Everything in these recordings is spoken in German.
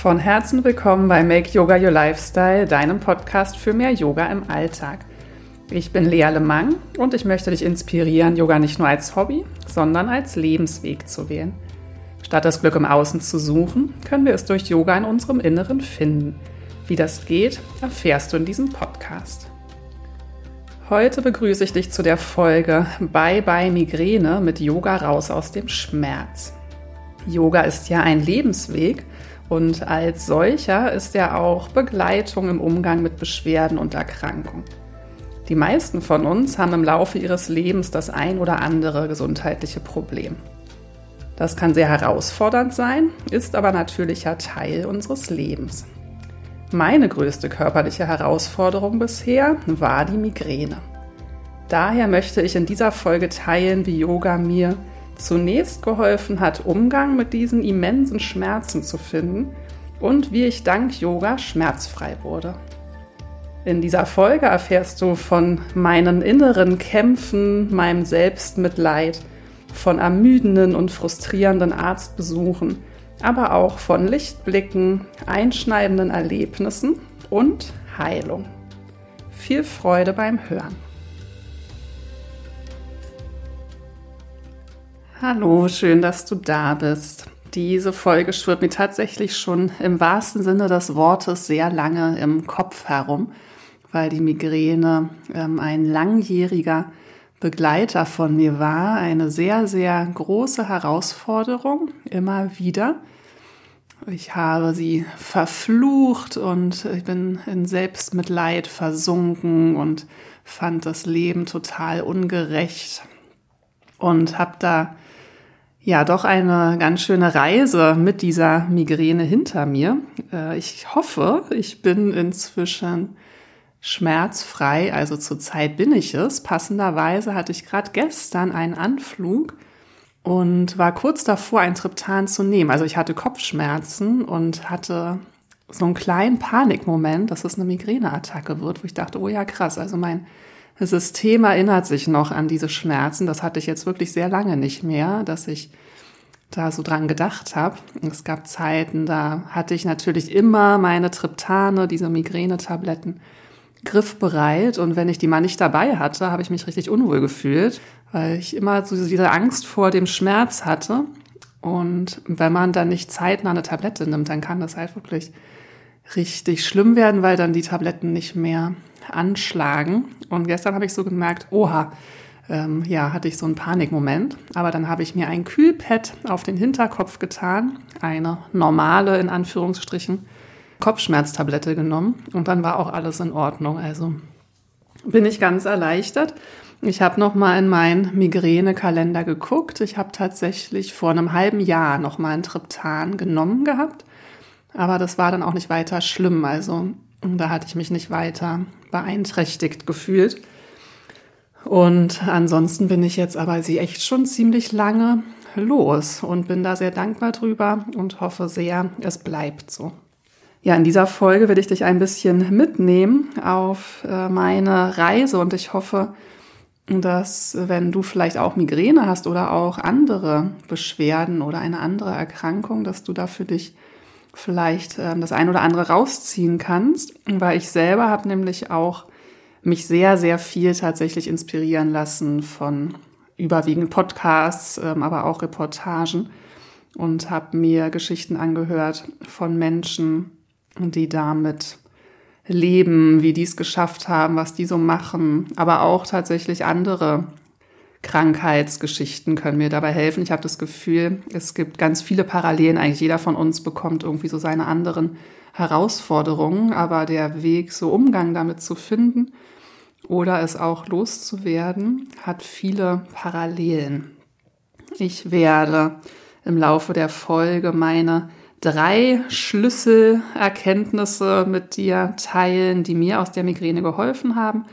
Von Herzen willkommen bei Make Yoga Your Lifestyle, deinem Podcast für mehr Yoga im Alltag. Ich bin Lea Lemang und ich möchte dich inspirieren, Yoga nicht nur als Hobby, sondern als Lebensweg zu wählen. Statt das Glück im Außen zu suchen, können wir es durch Yoga in unserem Inneren finden. Wie das geht, erfährst du in diesem Podcast. Heute begrüße ich dich zu der Folge Bye Bye Migräne mit Yoga raus aus dem Schmerz. Yoga ist ja ein Lebensweg und als solcher ist er auch Begleitung im Umgang mit Beschwerden und Erkrankungen. Die meisten von uns haben im Laufe ihres Lebens das ein oder andere gesundheitliche Problem. Das kann sehr herausfordernd sein, ist aber natürlicher Teil unseres Lebens. Meine größte körperliche Herausforderung bisher war die Migräne. Daher möchte ich in dieser Folge teilen, wie Yoga mir zunächst geholfen hat, Umgang mit diesen immensen Schmerzen zu finden und wie ich dank Yoga schmerzfrei wurde. In dieser Folge erfährst du von meinen inneren Kämpfen, meinem Selbstmitleid, von ermüdenden und frustrierenden Arztbesuchen, aber auch von Lichtblicken, einschneidenden Erlebnissen und Heilung. Viel Freude beim Hören. Hallo, schön, dass du da bist. Diese Folge schwirrt mir tatsächlich schon im wahrsten Sinne des Wortes sehr lange im Kopf herum, weil die Migräne ähm, ein langjähriger Begleiter von mir war, eine sehr, sehr große Herausforderung, immer wieder. Ich habe sie verflucht und ich bin in Selbstmitleid versunken und fand das Leben total ungerecht und habe da ja doch eine ganz schöne Reise mit dieser Migräne hinter mir. Äh, ich hoffe, ich bin inzwischen schmerzfrei, also zurzeit bin ich es. Passenderweise hatte ich gerade gestern einen Anflug und war kurz davor, ein Triptan zu nehmen. Also ich hatte Kopfschmerzen und hatte so einen kleinen Panikmoment, dass es eine Migräneattacke wird, wo ich dachte, oh ja, krass, also mein System erinnert sich noch an diese Schmerzen. Das hatte ich jetzt wirklich sehr lange nicht mehr, dass ich da so dran gedacht habe. Es gab Zeiten, da hatte ich natürlich immer meine Triptane, diese Migränetabletten, griffbereit. Und wenn ich die mal nicht dabei hatte, habe ich mich richtig unwohl gefühlt, weil ich immer so diese Angst vor dem Schmerz hatte. Und wenn man dann nicht zeitnah eine Tablette nimmt, dann kann das halt wirklich richtig schlimm werden, weil dann die Tabletten nicht mehr anschlagen. Und gestern habe ich so gemerkt, oha, ähm, ja, hatte ich so einen Panikmoment. Aber dann habe ich mir ein Kühlpad auf den Hinterkopf getan, eine normale, in Anführungsstrichen, Kopfschmerztablette genommen und dann war auch alles in Ordnung. Also bin ich ganz erleichtert. Ich habe noch mal in meinen Migränekalender geguckt. Ich habe tatsächlich vor einem halben Jahr noch mal ein Triptan genommen gehabt, aber das war dann auch nicht weiter schlimm. Also da hatte ich mich nicht weiter beeinträchtigt gefühlt. Und ansonsten bin ich jetzt aber sie echt schon ziemlich lange los und bin da sehr dankbar drüber und hoffe sehr, es bleibt so. Ja, in dieser Folge will ich dich ein bisschen mitnehmen auf äh, meine Reise und ich hoffe, dass wenn du vielleicht auch Migräne hast oder auch andere Beschwerden oder eine andere Erkrankung, dass du da für dich vielleicht äh, das ein oder andere rausziehen kannst, weil ich selber habe nämlich auch mich sehr, sehr viel tatsächlich inspirieren lassen von überwiegend Podcasts, ähm, aber auch Reportagen. Und habe mir Geschichten angehört von Menschen, die damit leben, wie die es geschafft haben, was die so machen, aber auch tatsächlich andere Krankheitsgeschichten können mir dabei helfen. Ich habe das Gefühl, es gibt ganz viele Parallelen. Eigentlich jeder von uns bekommt irgendwie so seine anderen Herausforderungen, aber der Weg, so Umgang damit zu finden oder es auch loszuwerden, hat viele Parallelen. Ich werde im Laufe der Folge meine drei Schlüsselerkenntnisse mit dir teilen, die mir aus der Migräne geholfen haben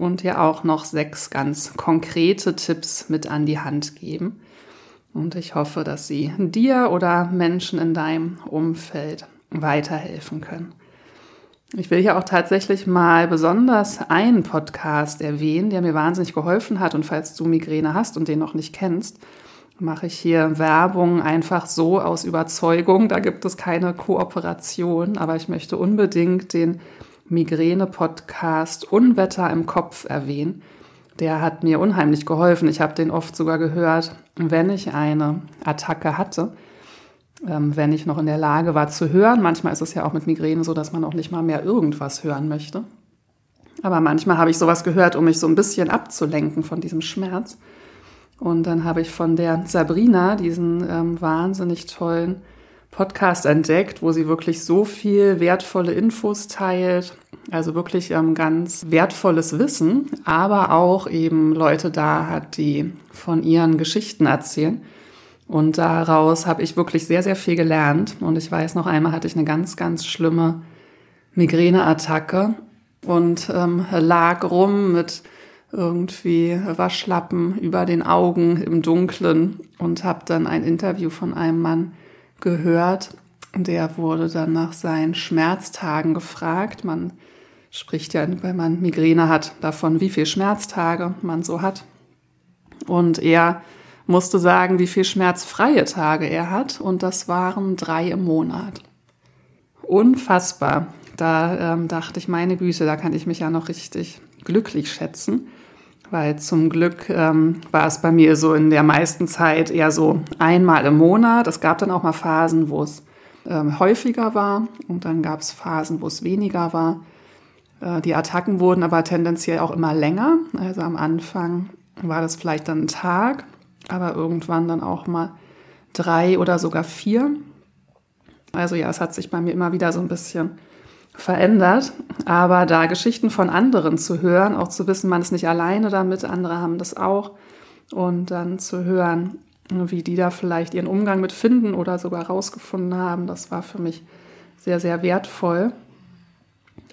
und dir auch noch sechs ganz konkrete Tipps mit an die Hand geben. Und ich hoffe, dass sie dir oder Menschen in deinem Umfeld weiterhelfen können. Ich will hier auch tatsächlich mal besonders einen Podcast erwähnen, der mir wahnsinnig geholfen hat. Und falls du Migräne hast und den noch nicht kennst, mache ich hier Werbung einfach so aus Überzeugung. Da gibt es keine Kooperation, aber ich möchte unbedingt den Migräne-Podcast Unwetter im Kopf erwähnen. Der hat mir unheimlich geholfen. Ich habe den oft sogar gehört, wenn ich eine Attacke hatte, ähm, wenn ich noch in der Lage war zu hören. Manchmal ist es ja auch mit Migräne so, dass man auch nicht mal mehr irgendwas hören möchte. Aber manchmal habe ich sowas gehört, um mich so ein bisschen abzulenken von diesem Schmerz. Und dann habe ich von der Sabrina diesen ähm, wahnsinnig tollen Podcast entdeckt, wo sie wirklich so viel wertvolle Infos teilt, also wirklich ähm, ganz wertvolles Wissen, aber auch eben Leute da hat, die von ihren Geschichten erzählen. Und daraus habe ich wirklich sehr, sehr viel gelernt. Und ich weiß, noch einmal hatte ich eine ganz, ganz schlimme Migräneattacke und ähm, lag rum mit irgendwie Waschlappen über den Augen im Dunkeln und habe dann ein Interview von einem Mann gehört. Der wurde dann nach seinen Schmerztagen gefragt. Man spricht ja, wenn man Migräne hat, davon, wie viele Schmerztage man so hat. Und er musste sagen, wie viele schmerzfreie Tage er hat. Und das waren drei im Monat. Unfassbar. Da ähm, dachte ich, meine Güte, da kann ich mich ja noch richtig glücklich schätzen weil zum Glück ähm, war es bei mir so in der meisten Zeit eher so einmal im Monat. Es gab dann auch mal Phasen, wo es ähm, häufiger war und dann gab es Phasen, wo es weniger war. Äh, die Attacken wurden aber tendenziell auch immer länger. Also am Anfang war das vielleicht dann ein Tag, aber irgendwann dann auch mal drei oder sogar vier. Also ja, es hat sich bei mir immer wieder so ein bisschen verändert. Aber da Geschichten von anderen zu hören, auch zu wissen, man ist nicht alleine damit, andere haben das auch. Und dann zu hören, wie die da vielleicht ihren Umgang mit finden oder sogar rausgefunden haben, das war für mich sehr, sehr wertvoll.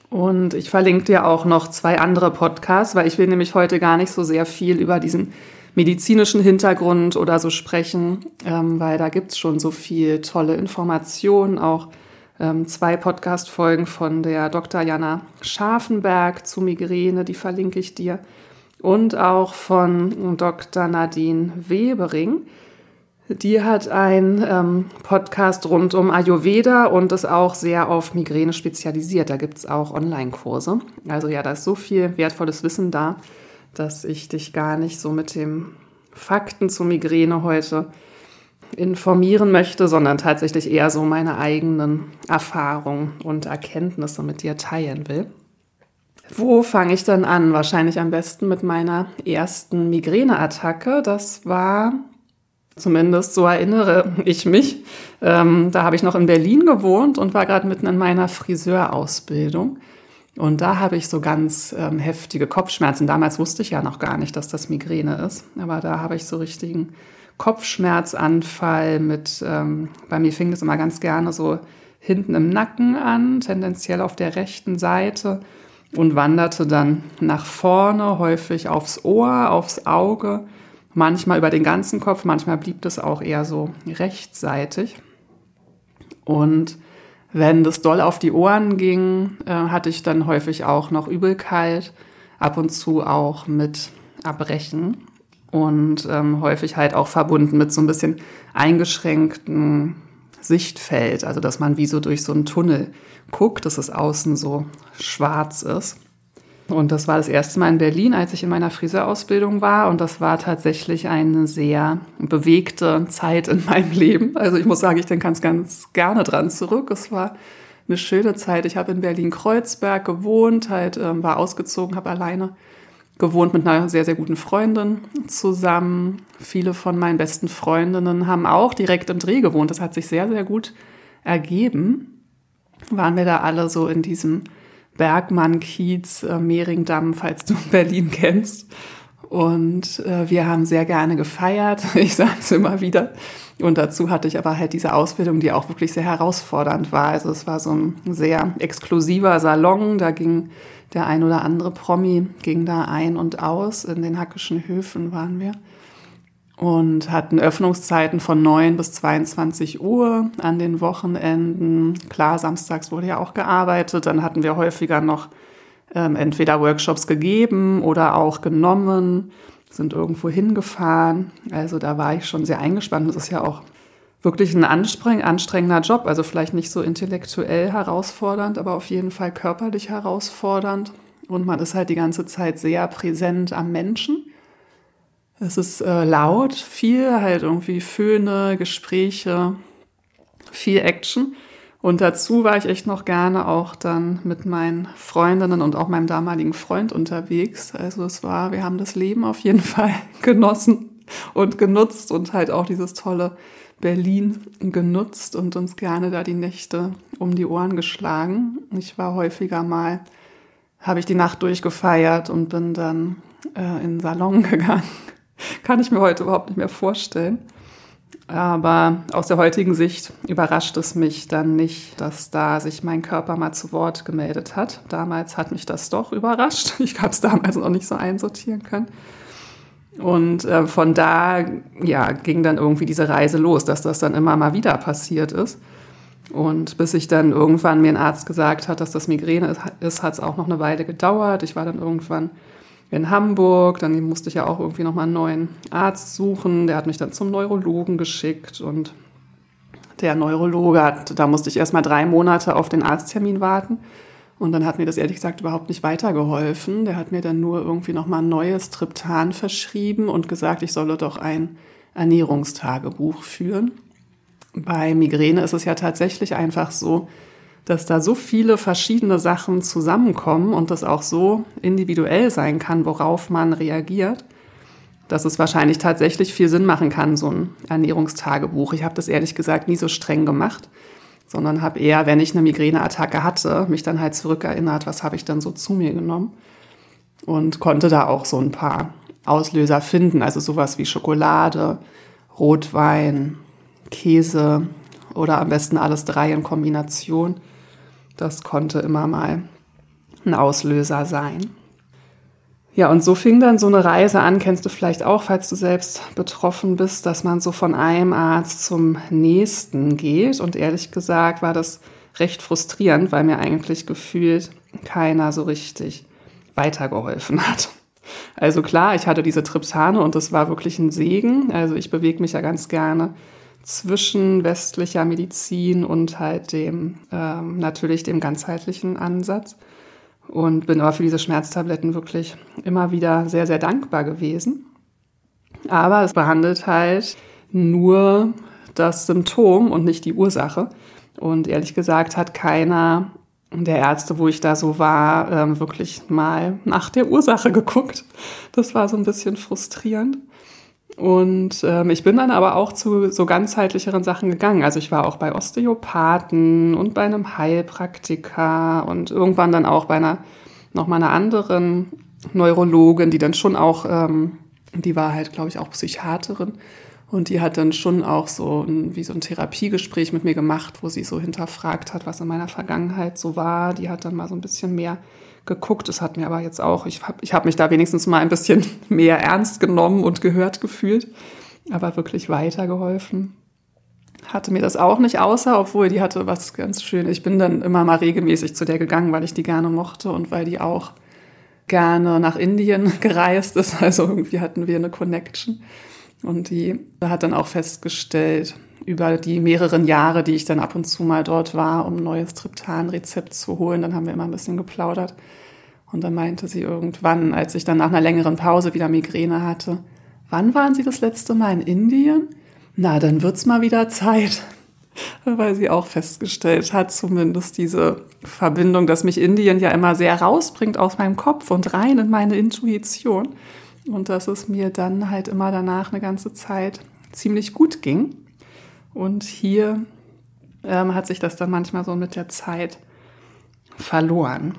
Und ich verlinke dir auch noch zwei andere Podcasts, weil ich will nämlich heute gar nicht so sehr viel über diesen medizinischen Hintergrund oder so sprechen, ähm, weil da gibt es schon so viel tolle Informationen, auch zwei Podcast-Folgen von der Dr. Jana Scharfenberg zu Migräne, die verlinke ich dir. Und auch von Dr. Nadine Webering. Die hat einen ähm, Podcast rund um Ayurveda und ist auch sehr auf Migräne spezialisiert. Da gibt es auch Online-Kurse. Also ja, da ist so viel wertvolles Wissen da, dass ich dich gar nicht so mit dem Fakten zu Migräne heute informieren möchte, sondern tatsächlich eher so meine eigenen Erfahrungen und Erkenntnisse mit dir teilen will. Wo fange ich dann an? Wahrscheinlich am besten mit meiner ersten Migräneattacke. Das war, zumindest so erinnere ich mich, ähm, da habe ich noch in Berlin gewohnt und war gerade mitten in meiner Friseurausbildung. Und da habe ich so ganz ähm, heftige Kopfschmerzen. Damals wusste ich ja noch gar nicht, dass das Migräne ist. Aber da habe ich so richtigen Kopfschmerzanfall mit, ähm, bei mir fing das immer ganz gerne so hinten im Nacken an, tendenziell auf der rechten Seite und wanderte dann nach vorne, häufig aufs Ohr, aufs Auge, manchmal über den ganzen Kopf, manchmal blieb das auch eher so rechtsseitig. Und wenn das doll auf die Ohren ging, äh, hatte ich dann häufig auch noch Übelkeit, ab und zu auch mit Erbrechen und ähm, häufig halt auch verbunden mit so ein bisschen eingeschränktem Sichtfeld, also dass man wie so durch so einen Tunnel guckt, dass es außen so schwarz ist. Und das war das erste Mal in Berlin, als ich in meiner Friseurausbildung war. Und das war tatsächlich eine sehr bewegte Zeit in meinem Leben. Also ich muss sagen, ich denke ganz, ganz gerne dran zurück. Es war eine schöne Zeit. Ich habe in Berlin-Kreuzberg gewohnt, halt ähm, war ausgezogen, habe alleine gewohnt mit einer sehr, sehr guten Freundin zusammen. Viele von meinen besten Freundinnen haben auch direkt im Dreh gewohnt. Das hat sich sehr, sehr gut ergeben. Waren wir da alle so in diesem Bergmann-Kiez, äh, Mehringdamm, falls du Berlin kennst. Und äh, wir haben sehr gerne gefeiert. Ich sage es immer wieder. Und dazu hatte ich aber halt diese Ausbildung, die auch wirklich sehr herausfordernd war. Also es war so ein sehr exklusiver Salon. Da ging der ein oder andere Promi ging da ein und aus. In den Hackischen Höfen waren wir. Und hatten Öffnungszeiten von 9 bis 22 Uhr an den Wochenenden. Klar, samstags wurde ja auch gearbeitet. Dann hatten wir häufiger noch ähm, entweder Workshops gegeben oder auch genommen. sind irgendwo hingefahren. Also da war ich schon sehr eingespannt. Das ist ja auch wirklich ein anstrengender Job. Also vielleicht nicht so intellektuell herausfordernd, aber auf jeden Fall körperlich herausfordernd. Und man ist halt die ganze Zeit sehr präsent am Menschen. Es ist äh, laut, viel halt irgendwie Föhne, Gespräche, viel Action. Und dazu war ich echt noch gerne auch dann mit meinen Freundinnen und auch meinem damaligen Freund unterwegs. Also es war, wir haben das Leben auf jeden Fall genossen und genutzt und halt auch dieses tolle Berlin genutzt und uns gerne da die Nächte um die Ohren geschlagen. Ich war häufiger mal, habe ich die Nacht durchgefeiert und bin dann äh, in den Salon gegangen. Kann ich mir heute überhaupt nicht mehr vorstellen. Aber aus der heutigen Sicht überrascht es mich dann nicht, dass da sich mein Körper mal zu Wort gemeldet hat. Damals hat mich das doch überrascht. Ich habe es damals noch nicht so einsortieren können. Und äh, von da ja, ging dann irgendwie diese Reise los, dass das dann immer mal wieder passiert ist. Und bis ich dann irgendwann mir ein Arzt gesagt hat, dass das Migräne ist, hat es auch noch eine Weile gedauert. Ich war dann irgendwann in Hamburg, dann musste ich ja auch irgendwie nochmal einen neuen Arzt suchen. Der hat mich dann zum Neurologen geschickt und der Neurologe hat, da musste ich erst mal drei Monate auf den Arzttermin warten. Und dann hat mir das ehrlich gesagt überhaupt nicht weitergeholfen. Der hat mir dann nur irgendwie nochmal ein neues Triptan verschrieben und gesagt, ich solle doch ein Ernährungstagebuch führen. Bei Migräne ist es ja tatsächlich einfach so, dass da so viele verschiedene Sachen zusammenkommen und das auch so individuell sein kann, worauf man reagiert, dass es wahrscheinlich tatsächlich viel Sinn machen kann, so ein Ernährungstagebuch. Ich habe das ehrlich gesagt nie so streng gemacht, sondern habe eher, wenn ich eine Migräneattacke hatte, mich dann halt zurückerinnert, was habe ich dann so zu mir genommen und konnte da auch so ein paar Auslöser finden, also sowas wie Schokolade, Rotwein, Käse oder am besten alles drei in Kombination. Das konnte immer mal ein Auslöser sein. Ja, und so fing dann so eine Reise an, kennst du vielleicht auch, falls du selbst betroffen bist, dass man so von einem Arzt zum nächsten geht. Und ehrlich gesagt war das recht frustrierend, weil mir eigentlich gefühlt keiner so richtig weitergeholfen hat. Also klar, ich hatte diese Triptane und das war wirklich ein Segen. Also ich bewege mich ja ganz gerne zwischen westlicher Medizin und halt dem ähm, natürlich dem ganzheitlichen Ansatz und bin aber für diese Schmerztabletten wirklich immer wieder sehr, sehr dankbar gewesen. Aber es behandelt halt nur das Symptom und nicht die Ursache. Und ehrlich gesagt hat keiner der Ärzte, wo ich da so war, ähm, wirklich mal nach der Ursache geguckt. Das war so ein bisschen frustrierend. Und ähm, ich bin dann aber auch zu so ganzheitlicheren Sachen gegangen. Also ich war auch bei Osteopathen und bei einem Heilpraktiker und irgendwann dann auch bei einer noch mal einer anderen Neurologin, die dann schon auch, ähm, die war halt, glaube ich, auch Psychiaterin. Und die hat dann schon auch so ein, wie so ein Therapiegespräch mit mir gemacht, wo sie so hinterfragt hat, was in meiner Vergangenheit so war. Die hat dann mal so ein bisschen mehr geguckt. Es hat mir aber jetzt auch, ich habe ich hab mich da wenigstens mal ein bisschen mehr ernst genommen und gehört gefühlt, aber wirklich weitergeholfen. Hatte mir das auch nicht außer, obwohl die hatte was ganz schön. Ich bin dann immer mal regelmäßig zu der gegangen, weil ich die gerne mochte und weil die auch gerne nach Indien gereist ist. Also irgendwie hatten wir eine Connection. Und die hat dann auch festgestellt, über die mehreren Jahre, die ich dann ab und zu mal dort war, um ein neues Triptan-Rezept zu holen. Dann haben wir immer ein bisschen geplaudert. Und dann meinte sie irgendwann, als ich dann nach einer längeren Pause wieder Migräne hatte, wann waren Sie das letzte Mal in Indien? Na, dann wird's mal wieder Zeit. Weil sie auch festgestellt hat, zumindest diese Verbindung, dass mich Indien ja immer sehr rausbringt aus meinem Kopf und rein in meine Intuition. Und dass es mir dann halt immer danach eine ganze Zeit ziemlich gut ging. Und hier ähm, hat sich das dann manchmal so mit der Zeit verloren.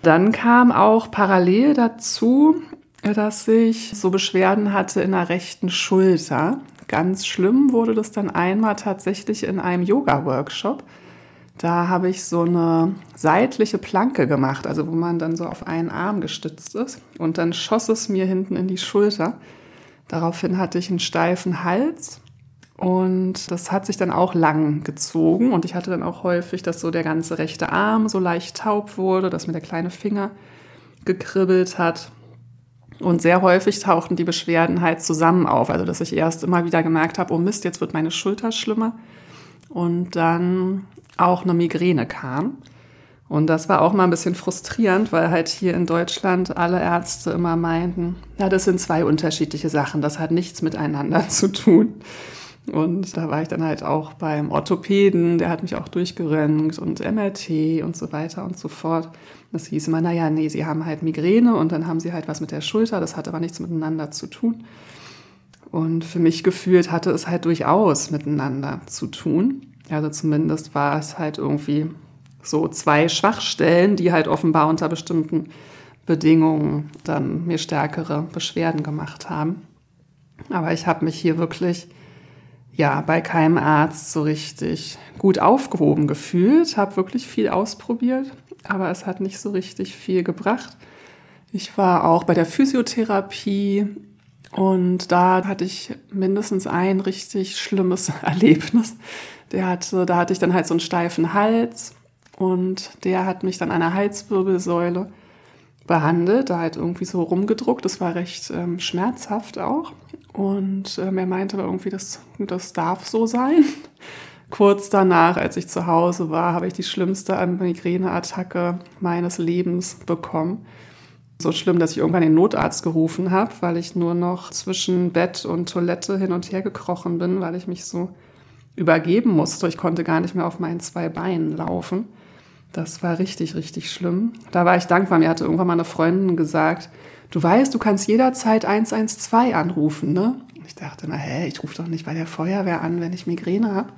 Dann kam auch parallel dazu, dass ich so Beschwerden hatte in der rechten Schulter. Ganz schlimm wurde das dann einmal tatsächlich in einem Yoga-Workshop. Da habe ich so eine seitliche Planke gemacht, also wo man dann so auf einen Arm gestützt ist. Und dann schoss es mir hinten in die Schulter. Daraufhin hatte ich einen steifen Hals und das hat sich dann auch lang gezogen und ich hatte dann auch häufig, dass so der ganze rechte Arm so leicht taub wurde, dass mir der kleine Finger gekribbelt hat. Und sehr häufig tauchten die Beschwerden halt zusammen auf. Also, dass ich erst immer wieder gemerkt habe, oh Mist, jetzt wird meine Schulter schlimmer. Und dann auch eine Migräne kam. Und das war auch mal ein bisschen frustrierend, weil halt hier in Deutschland alle Ärzte immer meinten, na, das sind zwei unterschiedliche Sachen, das hat nichts miteinander zu tun. Und da war ich dann halt auch beim Orthopäden, der hat mich auch durchgeröntgt und MRT und so weiter und so fort. Das hieß immer, naja, nee, sie haben halt Migräne und dann haben sie halt was mit der Schulter, das hat aber nichts miteinander zu tun. Und für mich gefühlt hatte es halt durchaus miteinander zu tun. Also zumindest war es halt irgendwie so zwei Schwachstellen, die halt offenbar unter bestimmten Bedingungen dann mir stärkere Beschwerden gemacht haben. Aber ich habe mich hier wirklich ja bei keinem Arzt so richtig gut aufgehoben gefühlt, habe wirklich viel ausprobiert, aber es hat nicht so richtig viel gebracht. Ich war auch bei der Physiotherapie und da hatte ich mindestens ein richtig schlimmes Erlebnis. Der hatte, da hatte ich dann halt so einen steifen Hals und der hat mich dann an der Halswirbelsäule behandelt, da halt irgendwie so rumgedruckt. Das war recht ähm, schmerzhaft auch. Und ähm, er meinte aber irgendwie, das, das darf so sein. Kurz danach, als ich zu Hause war, habe ich die schlimmste Migräneattacke meines Lebens bekommen. So schlimm, dass ich irgendwann den Notarzt gerufen habe, weil ich nur noch zwischen Bett und Toilette hin und her gekrochen bin, weil ich mich so übergeben musste. Ich konnte gar nicht mehr auf meinen zwei Beinen laufen. Das war richtig, richtig schlimm. Da war ich dankbar. Mir hatte irgendwann mal eine Freundin gesagt, du weißt, du kannst jederzeit 112 anrufen, ne? Ich dachte, na hä, ich rufe doch nicht bei der Feuerwehr an, wenn ich Migräne habe.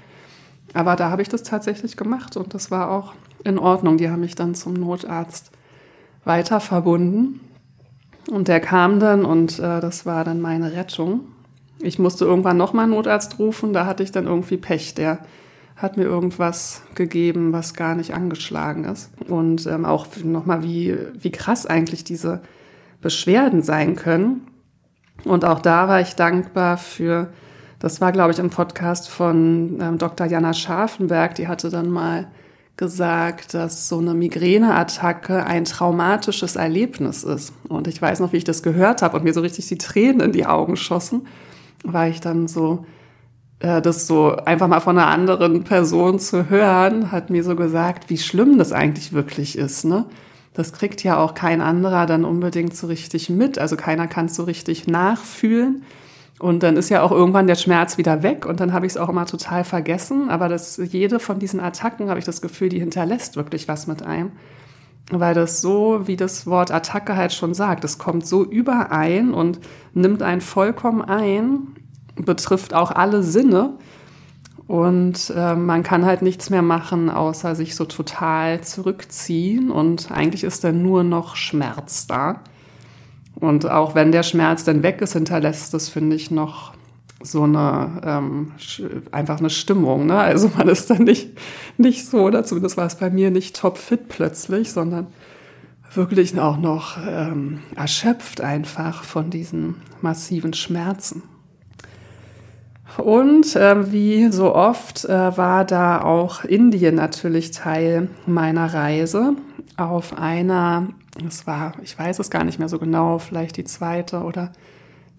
Aber da habe ich das tatsächlich gemacht und das war auch in Ordnung. Die haben mich dann zum Notarzt weiter verbunden. Und der kam dann und äh, das war dann meine Rettung. Ich musste irgendwann nochmal Notarzt rufen, da hatte ich dann irgendwie Pech. Der hat mir irgendwas gegeben, was gar nicht angeschlagen ist. Und ähm, auch nochmal, wie, wie krass eigentlich diese Beschwerden sein können. Und auch da war ich dankbar für, das war, glaube ich, im Podcast von ähm, Dr. Jana Scharfenberg, die hatte dann mal gesagt, dass so eine Migräneattacke ein traumatisches Erlebnis ist. Und ich weiß noch, wie ich das gehört habe und mir so richtig die Tränen in die Augen schossen, weil ich dann so das so einfach mal von einer anderen Person zu hören, hat mir so gesagt, wie schlimm das eigentlich wirklich ist, ne? Das kriegt ja auch kein anderer dann unbedingt so richtig mit. Also keiner kann es so richtig nachfühlen. Und dann ist ja auch irgendwann der Schmerz wieder weg und dann habe ich es auch immer total vergessen. Aber das, jede von diesen Attacken, habe ich das Gefühl, die hinterlässt wirklich was mit einem. Weil das so, wie das Wort Attacke halt schon sagt, es kommt so überein und nimmt einen vollkommen ein betrifft auch alle Sinne. Und äh, man kann halt nichts mehr machen, außer sich so total zurückziehen. Und eigentlich ist dann nur noch Schmerz da. Und auch wenn der Schmerz dann weg ist, hinterlässt das, finde ich, noch so eine ähm, einfach eine Stimmung. Ne? Also man ist dann nicht, nicht so, oder zumindest war es bei mir nicht topfit plötzlich, sondern wirklich auch noch ähm, erschöpft einfach von diesen massiven Schmerzen. Und äh, wie so oft äh, war da auch Indien natürlich Teil meiner Reise. Auf einer, es war, ich weiß es gar nicht mehr so genau, vielleicht die zweite oder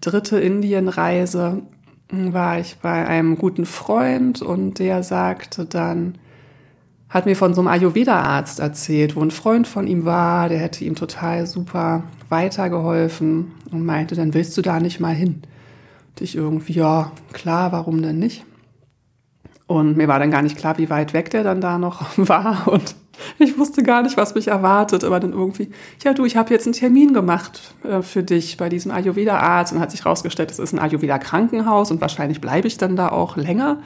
dritte Indienreise, war ich bei einem guten Freund und der sagte dann, hat mir von so einem Ayurveda-Arzt erzählt, wo ein Freund von ihm war, der hätte ihm total super weitergeholfen und meinte, dann willst du da nicht mal hin ich irgendwie, ja, klar, warum denn nicht? Und mir war dann gar nicht klar, wie weit weg der dann da noch war. Und ich wusste gar nicht, was mich erwartet. Aber dann irgendwie, ja du, ich habe jetzt einen Termin gemacht äh, für dich bei diesem Ayurveda-Arzt. Und hat sich rausgestellt, es ist ein Ayurveda-Krankenhaus und wahrscheinlich bleibe ich dann da auch länger.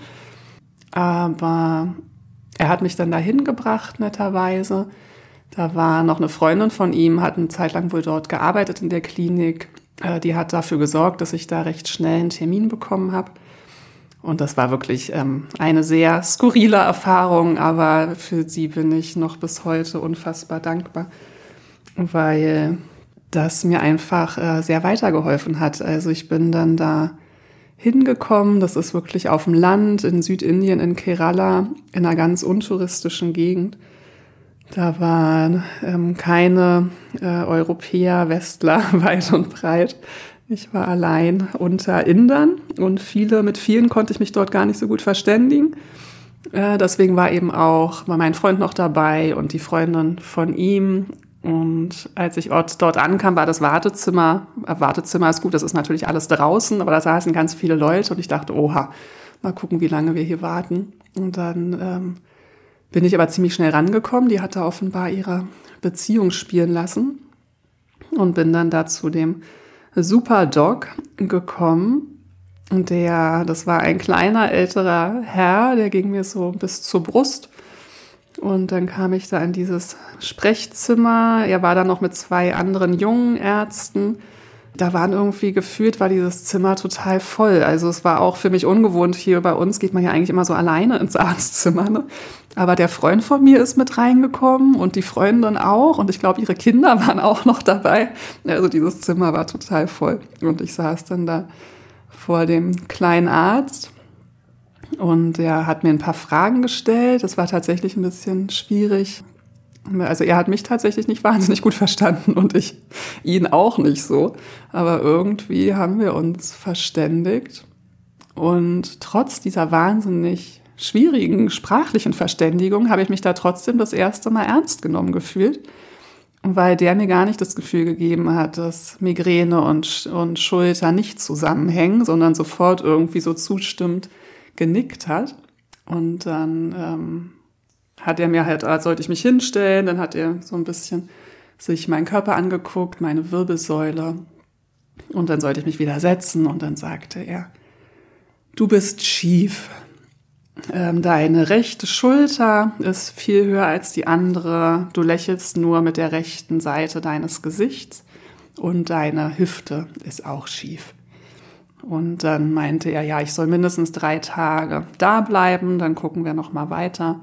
Aber er hat mich dann dahin gebracht, netterweise. Da war noch eine Freundin von ihm, hat eine Zeit lang wohl dort gearbeitet in der Klinik. Äh, die hat dafür gesorgt, dass ich da recht schnell einen Termin bekommen habe. Und das war wirklich ähm, eine sehr skurrile Erfahrung, aber für sie bin ich noch bis heute unfassbar dankbar, weil das mir einfach äh, sehr weitergeholfen hat. Also ich bin dann da hingekommen, das ist wirklich auf dem Land in Südindien, in Kerala, in einer ganz untouristischen Gegend. Da waren ähm, keine äh, Europäer, Westler weit und breit. Ich war allein unter Indern und viele, mit vielen konnte ich mich dort gar nicht so gut verständigen. Äh, deswegen war eben auch mein Freund noch dabei und die Freundin von ihm. Und als ich dort ankam, war das Wartezimmer, äh, Wartezimmer ist gut, das ist natürlich alles draußen, aber da saßen ganz viele Leute und ich dachte, oha, mal gucken, wie lange wir hier warten. Und dann ähm, bin ich aber ziemlich schnell rangekommen. Die hatte offenbar ihre Beziehung spielen lassen und bin dann da zu dem Superdog gekommen. Und der, das war ein kleiner älterer Herr, der ging mir so bis zur Brust. Und dann kam ich da in dieses Sprechzimmer. Er war da noch mit zwei anderen jungen Ärzten da waren irgendwie gefühlt, war dieses Zimmer total voll. Also es war auch für mich ungewohnt. Hier bei uns geht man ja eigentlich immer so alleine ins Arztzimmer. Ne? Aber der Freund von mir ist mit reingekommen und die Freundin auch. Und ich glaube, ihre Kinder waren auch noch dabei. Also dieses Zimmer war total voll. Und ich saß dann da vor dem kleinen Arzt. Und er hat mir ein paar Fragen gestellt. Das war tatsächlich ein bisschen schwierig. Also er hat mich tatsächlich nicht wahnsinnig gut verstanden und ich ihn auch nicht so. Aber irgendwie haben wir uns verständigt. Und trotz dieser wahnsinnig schwierigen sprachlichen Verständigung habe ich mich da trotzdem das erste Mal ernst genommen gefühlt, weil der mir gar nicht das Gefühl gegeben hat, dass Migräne und, und Schulter nicht zusammenhängen, sondern sofort irgendwie so zustimmt genickt hat. Und dann ähm, hat er mir halt, als sollte ich mich hinstellen, dann hat er so ein bisschen sich meinen Körper angeguckt, meine Wirbelsäule. Und dann sollte ich mich wieder setzen und dann sagte er, du bist schief. Ähm, deine rechte Schulter ist viel höher als die andere. Du lächelst nur mit der rechten Seite deines Gesichts und deine Hüfte ist auch schief. Und dann meinte er, ja, ich soll mindestens drei Tage da bleiben, dann gucken wir noch mal weiter.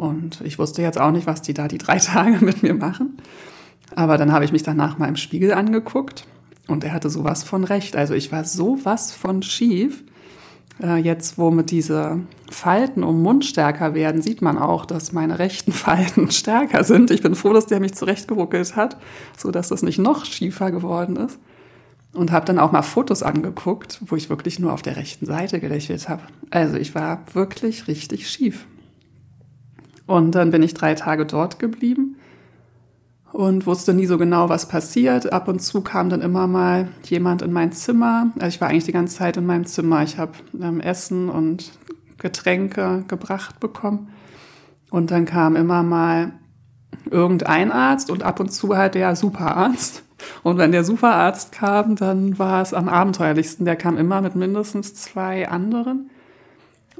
Und ich wusste jetzt auch nicht, was die da die drei Tage mit mir machen. Aber dann habe ich mich danach mal im Spiegel angeguckt und er hatte sowas von recht. Also ich war sowas von schief. Äh, jetzt, wo mit diese Falten um Mund stärker werden, sieht man auch, dass meine rechten Falten stärker sind. Ich bin froh, dass der mich zurechtgeruckelt hat, so dass das nicht noch schiefer geworden ist. Und habe dann auch mal Fotos angeguckt, wo ich wirklich nur auf der rechten Seite gelächelt habe. Also ich war wirklich richtig schief. Und dann bin ich drei Tage dort geblieben und wusste nie so genau, was passiert. Ab und zu kam dann immer mal jemand in mein Zimmer. Also ich war eigentlich die ganze Zeit in meinem Zimmer. Ich habe ähm, Essen und Getränke gebracht bekommen. Und dann kam immer mal irgendein Arzt und ab und zu halt der Superarzt. Und wenn der Superarzt kam, dann war es am abenteuerlichsten. Der kam immer mit mindestens zwei anderen.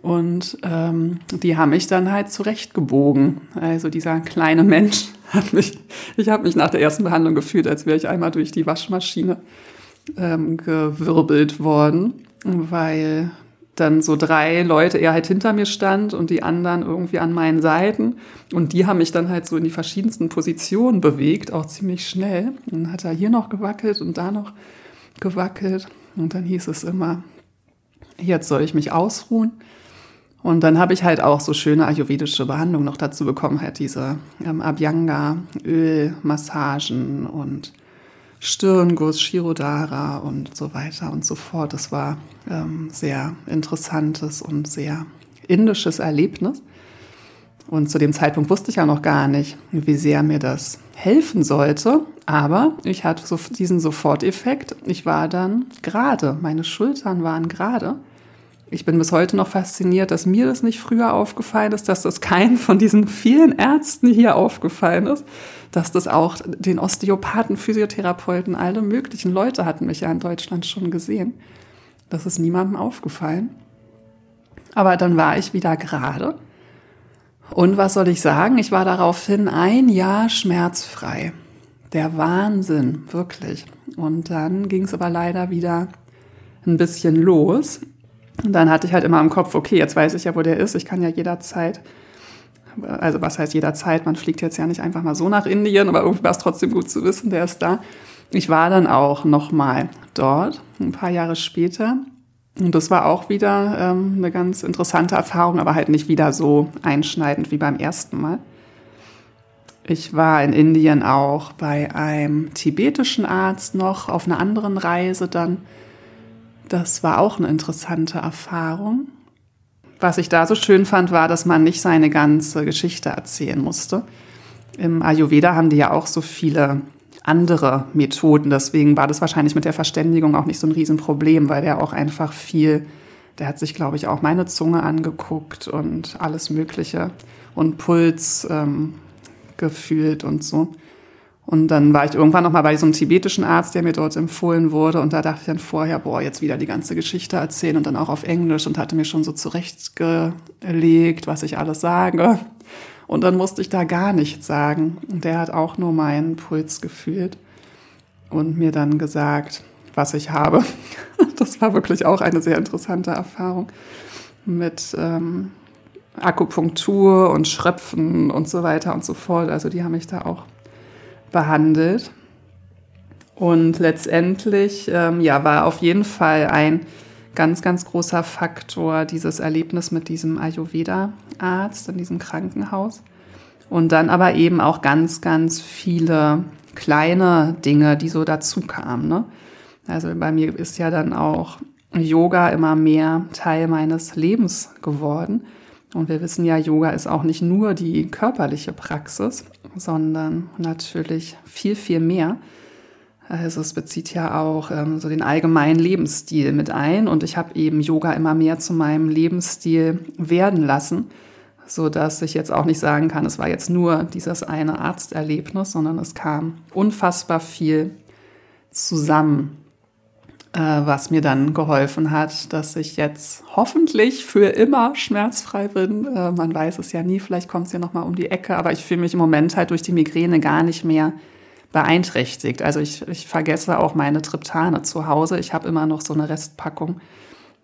Und ähm, die haben mich dann halt zurechtgebogen. Also dieser kleine Mensch hat mich, ich habe mich nach der ersten Behandlung gefühlt, als wäre ich einmal durch die Waschmaschine ähm, gewirbelt worden, weil dann so drei Leute er halt hinter mir stand und die anderen irgendwie an meinen Seiten. Und die haben mich dann halt so in die verschiedensten Positionen bewegt, auch ziemlich schnell. Dann hat er hier noch gewackelt und da noch gewackelt. Und dann hieß es immer, jetzt soll ich mich ausruhen. Und dann habe ich halt auch so schöne ayurvedische Behandlungen noch dazu bekommen, halt diese ähm, Abhyanga, Ölmassagen und Stirnguss, Shirodara und so weiter und so fort. Das war ähm, sehr interessantes und sehr indisches Erlebnis. Und zu dem Zeitpunkt wusste ich ja noch gar nicht, wie sehr mir das helfen sollte. Aber ich hatte so diesen Soforteffekt. Ich war dann gerade, meine Schultern waren gerade ich bin bis heute noch fasziniert, dass mir das nicht früher aufgefallen ist, dass das keinem von diesen vielen Ärzten hier aufgefallen ist, dass das auch den Osteopathen, Physiotherapeuten, alle möglichen Leute hatten mich ja in Deutschland schon gesehen. Das ist niemandem aufgefallen. Aber dann war ich wieder gerade. Und was soll ich sagen? Ich war daraufhin ein Jahr schmerzfrei. Der Wahnsinn, wirklich. Und dann ging es aber leider wieder ein bisschen los. Und dann hatte ich halt immer im Kopf, okay, jetzt weiß ich ja, wo der ist. Ich kann ja jederzeit, also was heißt jederzeit? Man fliegt jetzt ja nicht einfach mal so nach Indien, aber irgendwie war es trotzdem gut zu wissen, der ist da. Ich war dann auch nochmal dort, ein paar Jahre später. Und das war auch wieder ähm, eine ganz interessante Erfahrung, aber halt nicht wieder so einschneidend wie beim ersten Mal. Ich war in Indien auch bei einem tibetischen Arzt noch auf einer anderen Reise dann. Das war auch eine interessante Erfahrung. Was ich da so schön fand, war, dass man nicht seine ganze Geschichte erzählen musste. Im Ayurveda haben die ja auch so viele andere Methoden. Deswegen war das wahrscheinlich mit der Verständigung auch nicht so ein Riesenproblem, weil der auch einfach viel, der hat sich, glaube ich, auch meine Zunge angeguckt und alles Mögliche und Puls ähm, gefühlt und so. Und dann war ich irgendwann noch mal bei einem tibetischen Arzt, der mir dort empfohlen wurde. Und da dachte ich dann vorher, boah, jetzt wieder die ganze Geschichte erzählen und dann auch auf Englisch und hatte mir schon so zurechtgelegt, was ich alles sage. Und dann musste ich da gar nichts sagen. Und der hat auch nur meinen Puls gefühlt und mir dann gesagt, was ich habe. Das war wirklich auch eine sehr interessante Erfahrung mit ähm, Akupunktur und Schröpfen und so weiter und so fort. Also die haben mich da auch behandelt. Und letztendlich ähm, ja, war auf jeden Fall ein ganz, ganz großer Faktor dieses Erlebnis mit diesem Ayurveda-Arzt in diesem Krankenhaus. Und dann aber eben auch ganz, ganz viele kleine Dinge, die so dazu kamen. Ne? Also bei mir ist ja dann auch Yoga immer mehr Teil meines Lebens geworden. Und wir wissen ja, Yoga ist auch nicht nur die körperliche Praxis, sondern natürlich viel, viel mehr. Also es bezieht ja auch ähm, so den allgemeinen Lebensstil mit ein. Und ich habe eben Yoga immer mehr zu meinem Lebensstil werden lassen, so dass ich jetzt auch nicht sagen kann, es war jetzt nur dieses eine Arzterlebnis, sondern es kam unfassbar viel zusammen was mir dann geholfen hat, dass ich jetzt hoffentlich für immer schmerzfrei bin. Äh, man weiß es ja nie, vielleicht kommt es ja nochmal um die Ecke, aber ich fühle mich im Moment halt durch die Migräne gar nicht mehr beeinträchtigt. Also ich, ich vergesse auch meine Triptane zu Hause. Ich habe immer noch so eine Restpackung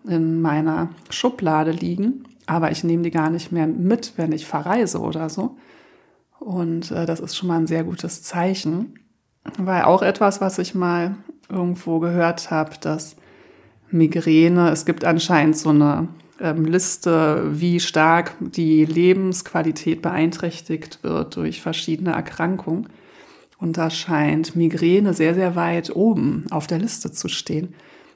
in meiner Schublade liegen, aber ich nehme die gar nicht mehr mit, wenn ich verreise oder so. Und äh, das ist schon mal ein sehr gutes Zeichen, weil auch etwas, was ich mal irgendwo gehört habe, dass Migräne, es gibt anscheinend so eine ähm, Liste, wie stark die Lebensqualität beeinträchtigt wird durch verschiedene Erkrankungen. Und da scheint Migräne sehr, sehr weit oben auf der Liste zu stehen.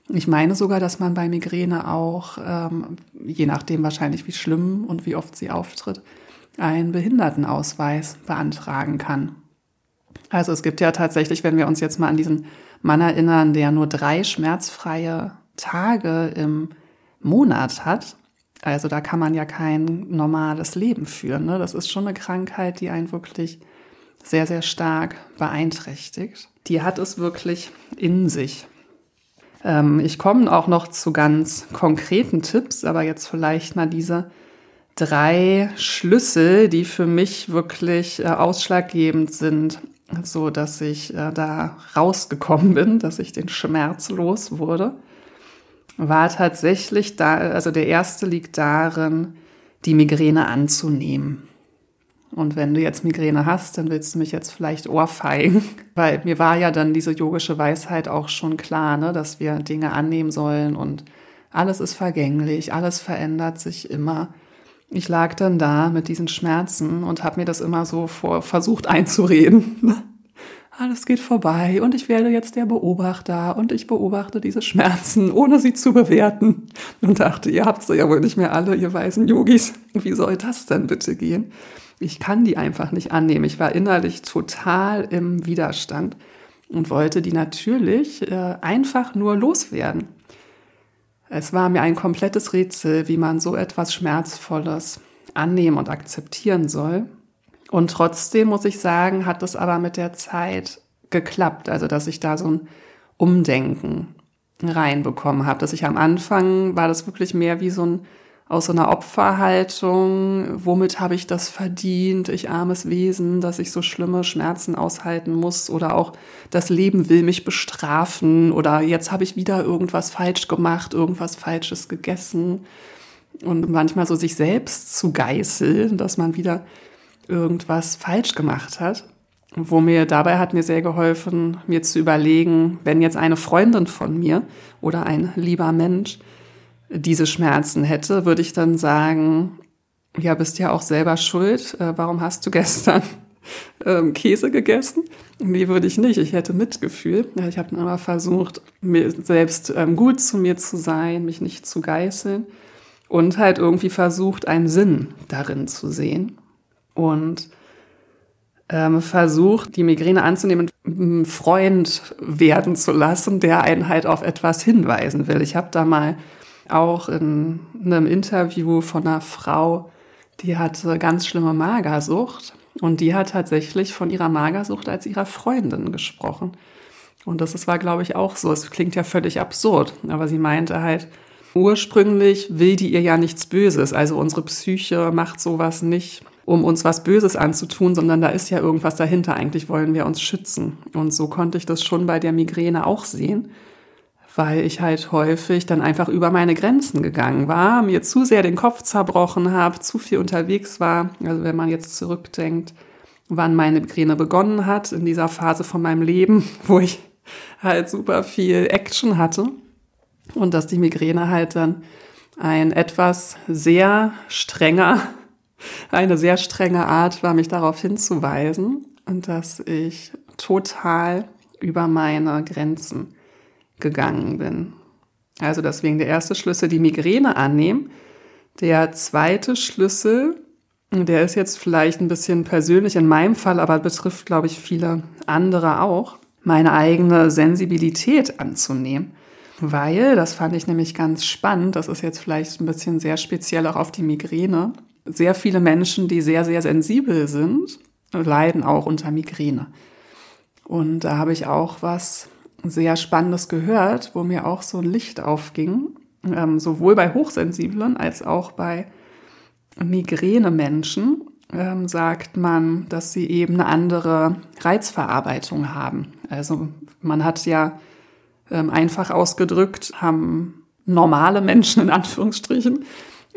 Ich meine sogar, dass man bei Migräne auch, ähm, je nachdem wahrscheinlich wie schlimm und wie oft sie auftritt, einen Behindertenausweis beantragen kann. Also es gibt ja tatsächlich, wenn wir uns jetzt mal an diesen Mann erinnern, der nur drei schmerzfreie Tage im Monat hat. Also da kann man ja kein normales Leben führen. Ne? Das ist schon eine Krankheit, die einen wirklich sehr, sehr stark beeinträchtigt. Die hat es wirklich in sich. Ähm, ich komme auch noch zu ganz konkreten Tipps, aber jetzt vielleicht mal diese drei Schlüssel, die für mich wirklich äh, ausschlaggebend sind, so dass ich äh, da rausgekommen bin, dass ich den Schmerz los wurde, war tatsächlich da, also der erste liegt darin, die Migräne anzunehmen. Und wenn du jetzt Migräne hast, dann willst du mich jetzt vielleicht ohrfeigen, weil mir war ja dann diese yogische Weisheit auch schon klar, ne, dass wir Dinge annehmen sollen und alles ist vergänglich, alles verändert sich immer. Ich lag dann da mit diesen Schmerzen und habe mir das immer so vor, versucht einzureden. Alles geht vorbei und ich werde jetzt der Beobachter und ich beobachte diese Schmerzen, ohne sie zu bewerten. Und dachte, ihr habt sie ja wohl nicht mehr alle, ihr weißen Yogis. Wie soll das denn bitte gehen? Ich kann die einfach nicht annehmen. Ich war innerlich total im Widerstand und wollte die natürlich äh, einfach nur loswerden. Es war mir ein komplettes Rätsel, wie man so etwas Schmerzvolles annehmen und akzeptieren soll. Und trotzdem muss ich sagen, hat es aber mit der Zeit geklappt. Also, dass ich da so ein Umdenken reinbekommen habe. Dass ich am Anfang war das wirklich mehr wie so ein aus so einer Opferhaltung, womit habe ich das verdient, ich armes Wesen, dass ich so schlimme Schmerzen aushalten muss oder auch das Leben will mich bestrafen oder jetzt habe ich wieder irgendwas falsch gemacht, irgendwas Falsches gegessen und manchmal so sich selbst zu geißeln, dass man wieder irgendwas falsch gemacht hat. Wo mir dabei hat mir sehr geholfen, mir zu überlegen, wenn jetzt eine Freundin von mir oder ein lieber Mensch diese Schmerzen hätte, würde ich dann sagen, ja, bist ja auch selber schuld. Äh, warum hast du gestern ähm, Käse gegessen. Nee, würde ich nicht. Ich hätte Mitgefühl. Ich habe immer versucht, mir selbst ähm, gut zu mir zu sein, mich nicht zu geißeln und halt irgendwie versucht, einen Sinn darin zu sehen. Und ähm, versucht, die Migräne anzunehmen und einen Freund werden zu lassen, der einen halt auf etwas hinweisen will. Ich habe da mal auch in einem Interview von einer Frau, die hatte ganz schlimme Magersucht und die hat tatsächlich von ihrer Magersucht als ihrer Freundin gesprochen. Und das war, glaube ich, auch so. Es klingt ja völlig absurd, aber sie meinte halt, ursprünglich will die ihr ja nichts Böses. Also unsere Psyche macht sowas nicht, um uns was Böses anzutun, sondern da ist ja irgendwas dahinter. Eigentlich wollen wir uns schützen. Und so konnte ich das schon bei der Migräne auch sehen, weil ich halt häufig dann einfach über meine Grenzen gegangen war, mir zu sehr den Kopf zerbrochen habe, zu viel unterwegs war. Also wenn man jetzt zurückdenkt, wann meine Migräne begonnen hat, in dieser Phase von meinem Leben, wo ich halt super viel Action hatte und dass die Migräne halt dann ein etwas sehr strenger eine sehr strenge Art war, mich darauf hinzuweisen und dass ich total über meine Grenzen gegangen bin. Also deswegen der erste Schlüssel, die Migräne annehmen. Der zweite Schlüssel, der ist jetzt vielleicht ein bisschen persönlich in meinem Fall, aber betrifft, glaube ich, viele andere auch, meine eigene Sensibilität anzunehmen. Weil, das fand ich nämlich ganz spannend, das ist jetzt vielleicht ein bisschen sehr speziell auch auf die Migräne, sehr viele Menschen, die sehr, sehr sensibel sind, leiden auch unter Migräne. Und da habe ich auch was sehr Spannendes gehört, wo mir auch so ein Licht aufging, ähm, sowohl bei Hochsensiblen als auch bei Migräne-Menschen ähm, sagt man, dass sie eben eine andere Reizverarbeitung haben. Also man hat ja ähm, einfach ausgedrückt, haben normale Menschen in Anführungsstrichen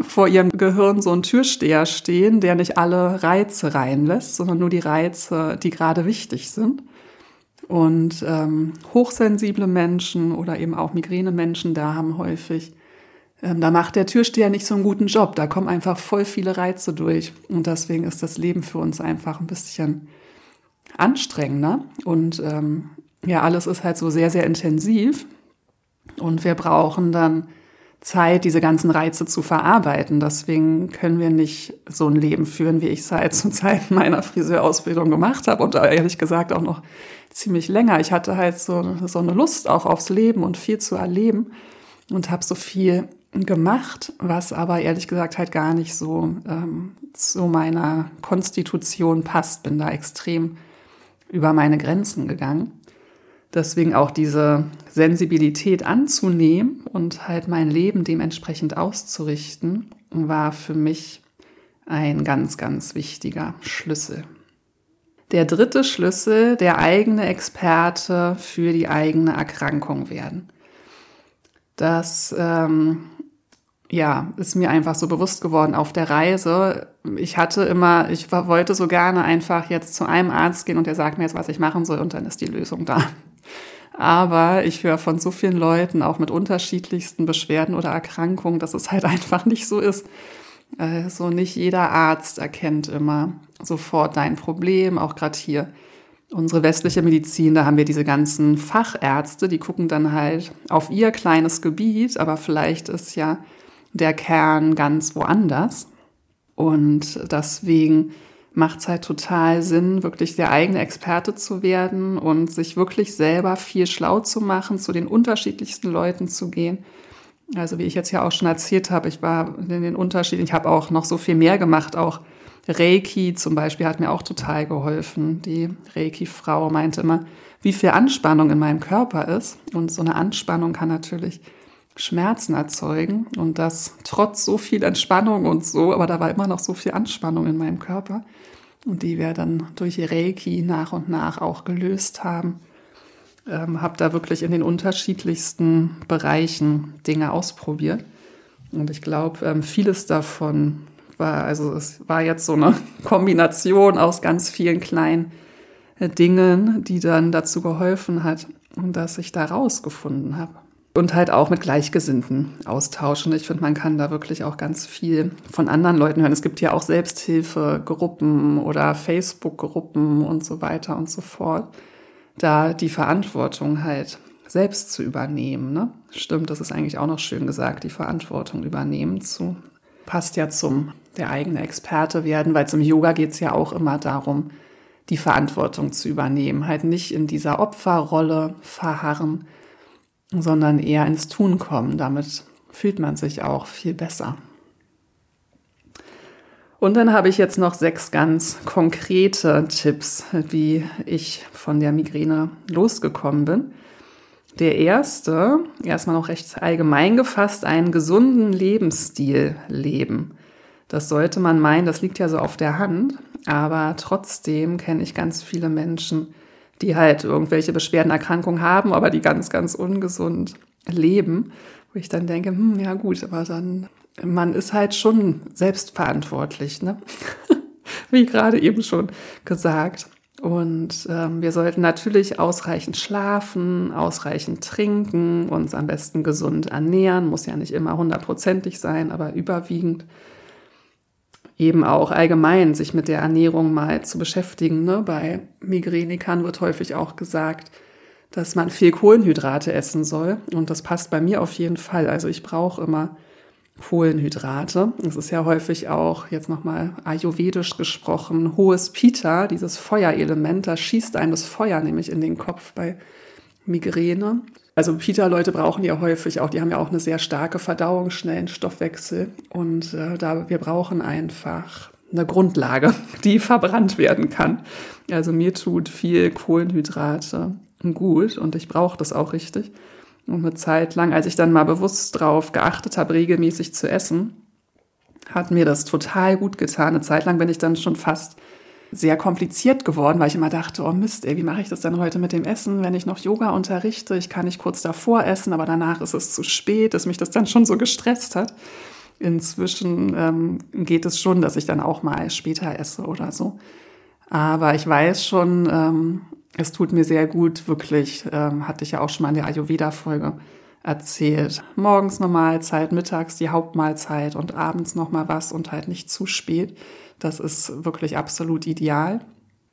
vor ihrem Gehirn so ein Türsteher stehen, der nicht alle Reize reinlässt, sondern nur die Reize, die gerade wichtig sind. Und ähm, hochsensible Menschen oder eben auch Migräne-Menschen, da haben häufig, ähm, da macht der Türsteher nicht so einen guten Job. Da kommen einfach voll viele Reize durch. Und deswegen ist das Leben für uns einfach ein bisschen anstrengender. Und ähm, ja, alles ist halt so sehr, sehr intensiv. Und wir brauchen dann Zeit, diese ganzen Reize zu verarbeiten. Deswegen können wir nicht so ein Leben führen, wie ich es halt zu Zeiten meiner Friseurausbildung gemacht habe und ehrlich gesagt auch noch ziemlich länger. Ich hatte halt so, so eine Lust auch aufs Leben und viel zu erleben und habe so viel gemacht, was aber ehrlich gesagt halt gar nicht so ähm, zu meiner Konstitution passt. Bin da extrem über meine Grenzen gegangen. Deswegen auch diese Sensibilität anzunehmen und halt mein Leben dementsprechend auszurichten, war für mich ein ganz, ganz wichtiger Schlüssel. Der dritte Schlüssel, der eigene Experte für die eigene Erkrankung werden. Das ähm, ja, ist mir einfach so bewusst geworden auf der Reise. Ich hatte immer, ich wollte so gerne einfach jetzt zu einem Arzt gehen und der sagt mir jetzt, was ich machen soll und dann ist die Lösung da. Aber ich höre von so vielen Leuten, auch mit unterschiedlichsten Beschwerden oder Erkrankungen, dass es halt einfach nicht so ist. Äh, so nicht jeder Arzt erkennt immer sofort dein Problem, auch gerade hier. Unsere westliche Medizin, da haben wir diese ganzen Fachärzte, die gucken dann halt auf ihr kleines Gebiet, aber vielleicht ist ja der Kern ganz woanders. Und deswegen macht es halt total Sinn, wirklich der eigene Experte zu werden und sich wirklich selber viel schlau zu machen, zu den unterschiedlichsten Leuten zu gehen. Also wie ich jetzt ja auch schon erzählt habe, ich war in den Unterschieden, ich habe auch noch so viel mehr gemacht, auch Reiki zum Beispiel hat mir auch total geholfen. Die Reiki-Frau meinte immer, wie viel Anspannung in meinem Körper ist. Und so eine Anspannung kann natürlich Schmerzen erzeugen. Und das trotz so viel Entspannung und so, aber da war immer noch so viel Anspannung in meinem Körper und die wir dann durch Reiki nach und nach auch gelöst haben. Ähm, habe da wirklich in den unterschiedlichsten Bereichen Dinge ausprobiert. Und ich glaube, ähm, vieles davon war, also es war jetzt so eine Kombination aus ganz vielen kleinen äh, Dingen, die dann dazu geholfen hat, dass ich da rausgefunden habe. und halt auch mit Gleichgesinnten austauschen. Ich finde, man kann da wirklich auch ganz viel von anderen Leuten hören. Es gibt ja auch Selbsthilfegruppen oder Facebook-Gruppen und so weiter und so fort. Da die Verantwortung halt selbst zu übernehmen. Ne? Stimmt, das ist eigentlich auch noch schön gesagt, die Verantwortung übernehmen zu. Passt ja zum der eigene Experte werden, weil zum Yoga geht es ja auch immer darum, die Verantwortung zu übernehmen, halt nicht in dieser Opferrolle verharren, sondern eher ins Tun kommen. Damit fühlt man sich auch viel besser. Und dann habe ich jetzt noch sechs ganz konkrete Tipps, wie ich von der Migräne losgekommen bin. Der erste, erstmal noch recht allgemein gefasst, einen gesunden Lebensstil leben. Das sollte man meinen, das liegt ja so auf der Hand, aber trotzdem kenne ich ganz viele Menschen, die halt irgendwelche Beschwerden, Erkrankungen haben, aber die ganz, ganz ungesund leben, wo ich dann denke, hm, ja gut, aber dann, man ist halt schon selbstverantwortlich, ne? Wie gerade eben schon gesagt. Und ähm, wir sollten natürlich ausreichend schlafen, ausreichend trinken, uns am besten gesund ernähren, muss ja nicht immer hundertprozentig sein, aber überwiegend eben auch allgemein sich mit der Ernährung mal zu beschäftigen. Ne? Bei Migränikern wird häufig auch gesagt, dass man viel Kohlenhydrate essen soll. Und das passt bei mir auf jeden Fall. Also ich brauche immer Kohlenhydrate. Es ist ja häufig auch, jetzt nochmal ayurvedisch gesprochen, hohes Pita, dieses Feuerelement, da schießt einem das Feuer nämlich in den Kopf bei Migräne. Also Pita-Leute brauchen ja häufig auch, die haben ja auch eine sehr starke Verdauung, schnellen Stoffwechsel. Und äh, da wir brauchen einfach eine Grundlage, die verbrannt werden kann. Also mir tut viel Kohlenhydrate gut und ich brauche das auch richtig. Und eine Zeit lang, als ich dann mal bewusst drauf geachtet habe, regelmäßig zu essen, hat mir das total gut getan. Eine Zeit lang bin ich dann schon fast sehr kompliziert geworden, weil ich immer dachte, oh Mist, ey, wie mache ich das denn heute mit dem Essen, wenn ich noch Yoga unterrichte? Ich kann nicht kurz davor essen, aber danach ist es zu spät, dass mich das dann schon so gestresst hat. Inzwischen ähm, geht es schon, dass ich dann auch mal später esse oder so. Aber ich weiß schon, ähm, es tut mir sehr gut, wirklich, ähm, hatte ich ja auch schon mal in der Ayurveda-Folge erzählt. Morgens eine Mahlzeit, mittags die Hauptmahlzeit und abends noch mal was und halt nicht zu spät. Das ist wirklich absolut ideal.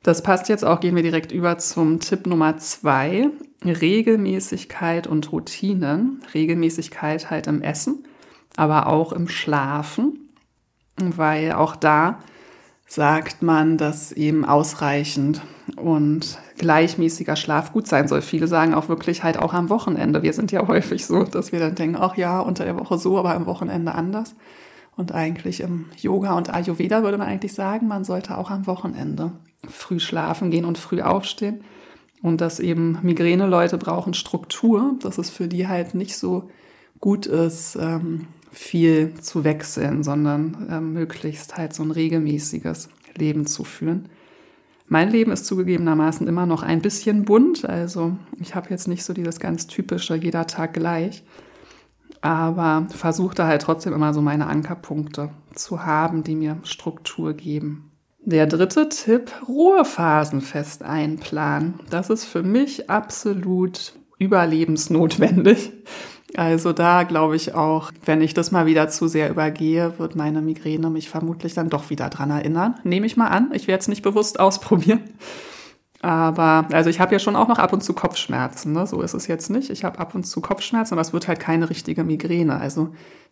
Das passt jetzt auch, gehen wir direkt über zum Tipp Nummer zwei. Regelmäßigkeit und Routinen. Regelmäßigkeit halt im Essen, aber auch im Schlafen, weil auch da sagt man, dass eben ausreichend und gleichmäßiger Schlaf gut sein soll. Viele sagen auch wirklich halt auch am Wochenende. Wir sind ja häufig so, dass wir dann denken, ach ja, unter der Woche so, aber am Wochenende anders. Und eigentlich im Yoga und Ayurveda würde man eigentlich sagen, man sollte auch am Wochenende früh schlafen gehen und früh aufstehen. Und dass eben Migräne-Leute brauchen Struktur, dass es für die halt nicht so gut ist, ähm, viel zu wechseln, sondern ähm, möglichst halt so ein regelmäßiges Leben zu führen. Mein Leben ist zugegebenermaßen immer noch ein bisschen bunt, also ich habe jetzt nicht so dieses ganz typische jeder Tag gleich, aber versuche da halt trotzdem immer so meine Ankerpunkte zu haben, die mir Struktur geben. Der dritte Tipp, Ruhephasen fest einplanen. Das ist für mich absolut überlebensnotwendig. Also da glaube ich auch, wenn ich das mal wieder zu sehr übergehe, wird meine Migräne mich vermutlich dann doch wieder dran erinnern. Nehme ich mal an. Ich werde es nicht bewusst ausprobieren. Aber also ich habe ja schon auch noch ab und zu Kopfschmerzen. Ne? So ist es jetzt nicht. Ich habe ab und zu Kopfschmerzen, aber es wird halt keine richtige Migräne. Also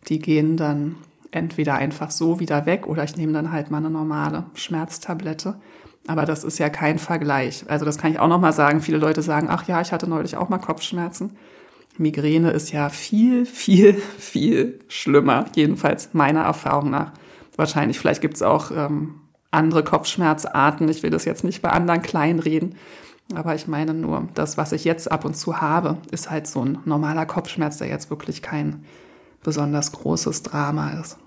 die gehen dann entweder einfach so wieder weg oder ich nehme dann halt mal eine normale Schmerztablette. Aber das ist ja kein Vergleich. Also das kann ich auch noch mal sagen. Viele Leute sagen, ach ja, ich hatte neulich auch mal Kopfschmerzen. Migräne ist ja viel, viel, viel schlimmer, jedenfalls meiner Erfahrung nach. Wahrscheinlich, vielleicht gibt es auch ähm, andere Kopfschmerzarten. Ich will das jetzt nicht bei anderen kleinreden. Aber ich meine nur, das, was ich jetzt ab und zu habe, ist halt so ein normaler Kopfschmerz, der jetzt wirklich kein besonders großes Drama ist.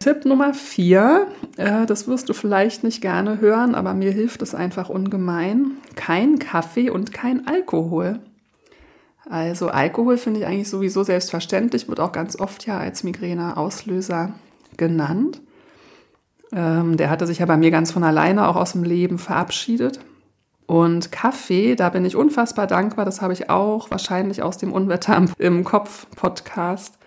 Tipp Nummer vier, äh, das wirst du vielleicht nicht gerne hören, aber mir hilft es einfach ungemein. Kein Kaffee und kein Alkohol. Also Alkohol finde ich eigentlich sowieso selbstverständlich, wird auch ganz oft ja als Migräne-Auslöser genannt. Ähm, der hatte sich ja bei mir ganz von alleine auch aus dem Leben verabschiedet. Und Kaffee, da bin ich unfassbar dankbar. Das habe ich auch wahrscheinlich aus dem Unwetter im Kopf-Podcast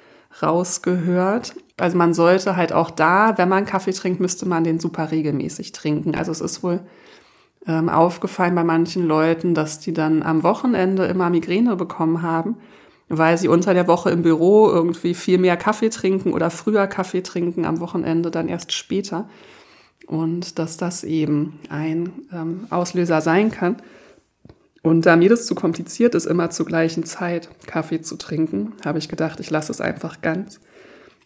rausgehört. Also man sollte halt auch da, wenn man Kaffee trinkt, müsste man den super regelmäßig trinken. Also es ist wohl ähm, aufgefallen bei manchen Leuten, dass die dann am Wochenende immer Migräne bekommen haben, weil sie unter der Woche im Büro irgendwie viel mehr Kaffee trinken oder früher Kaffee trinken, am Wochenende dann erst später und dass das eben ein ähm, Auslöser sein kann. Und da mir das zu kompliziert ist, immer zur gleichen Zeit Kaffee zu trinken, habe ich gedacht, ich lasse es einfach ganz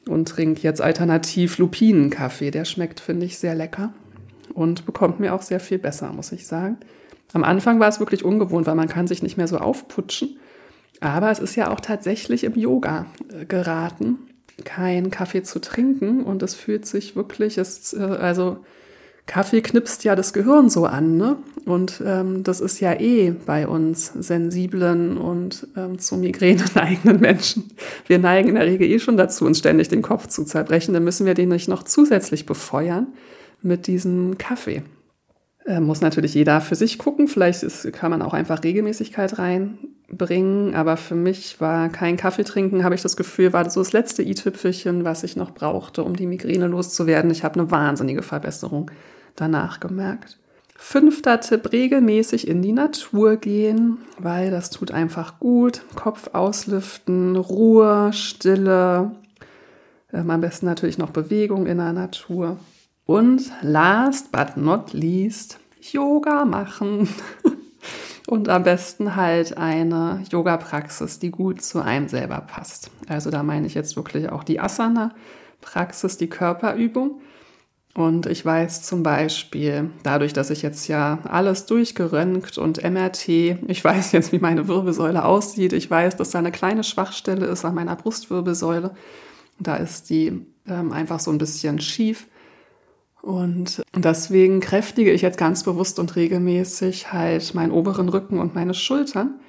und trinke jetzt alternativ Lupinenkaffee. Der schmeckt, finde ich, sehr lecker und bekommt mir auch sehr viel besser, muss ich sagen. Am Anfang war es wirklich ungewohnt, weil man kann sich nicht mehr so aufputschen. Aber es ist ja auch tatsächlich im Yoga äh, geraten, kein Kaffee zu trinken und es fühlt sich wirklich, es, äh, also Kaffee knipst ja das Gehirn so an, ne? Und ähm, das ist ja eh bei uns sensiblen und ähm, zu Migräne neigenden Menschen. Wir neigen in der Regel eh schon dazu, uns ständig den Kopf zu zerbrechen. Dann müssen wir den nicht noch zusätzlich befeuern mit diesem Kaffee. Äh, muss natürlich jeder für sich gucken. Vielleicht ist, kann man auch einfach Regelmäßigkeit reinbringen. Aber für mich war kein Kaffee trinken, habe ich das Gefühl, war so das letzte i-Tüpfelchen, was ich noch brauchte, um die Migräne loszuwerden. Ich habe eine wahnsinnige Verbesserung danach gemerkt. Fünfter Tipp, regelmäßig in die Natur gehen, weil das tut einfach gut. Kopf auslüften, Ruhe, Stille, ähm, am besten natürlich noch Bewegung in der Natur. Und last but not least, Yoga machen. Und am besten halt eine Yoga-Praxis, die gut zu einem selber passt. Also da meine ich jetzt wirklich auch die Asana-Praxis, die Körperübung. Und ich weiß zum Beispiel, dadurch, dass ich jetzt ja alles durchgeröntgt und MRT, ich weiß jetzt, wie meine Wirbelsäule aussieht, ich weiß, dass da eine kleine Schwachstelle ist an meiner Brustwirbelsäule. Da ist die ähm, einfach so ein bisschen schief. Und deswegen kräftige ich jetzt ganz bewusst und regelmäßig halt meinen oberen Rücken und meine Schultern.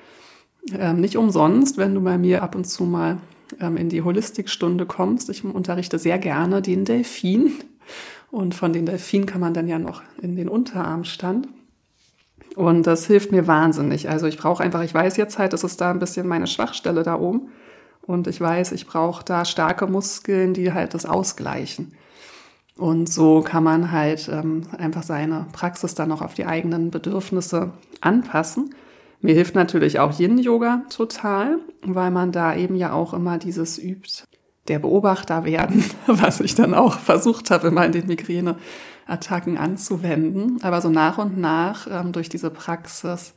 Ähm, nicht umsonst, wenn du bei mir ab und zu mal ähm, in die Holistikstunde kommst. Ich unterrichte sehr gerne den Delfin. Und von den Delfinen kann man dann ja noch in den Unterarmstand. Und das hilft mir wahnsinnig. Also ich brauche einfach, ich weiß jetzt halt, das ist da ein bisschen meine Schwachstelle da oben. Und ich weiß, ich brauche da starke Muskeln, die halt das ausgleichen. Und so kann man halt ähm, einfach seine Praxis dann noch auf die eigenen Bedürfnisse anpassen. Mir hilft natürlich auch Yin-Yoga total, weil man da eben ja auch immer dieses übt, der Beobachter werden, was ich dann auch versucht habe, immer in den Migräneattacken anzuwenden. Aber so nach und nach ähm, durch diese Praxis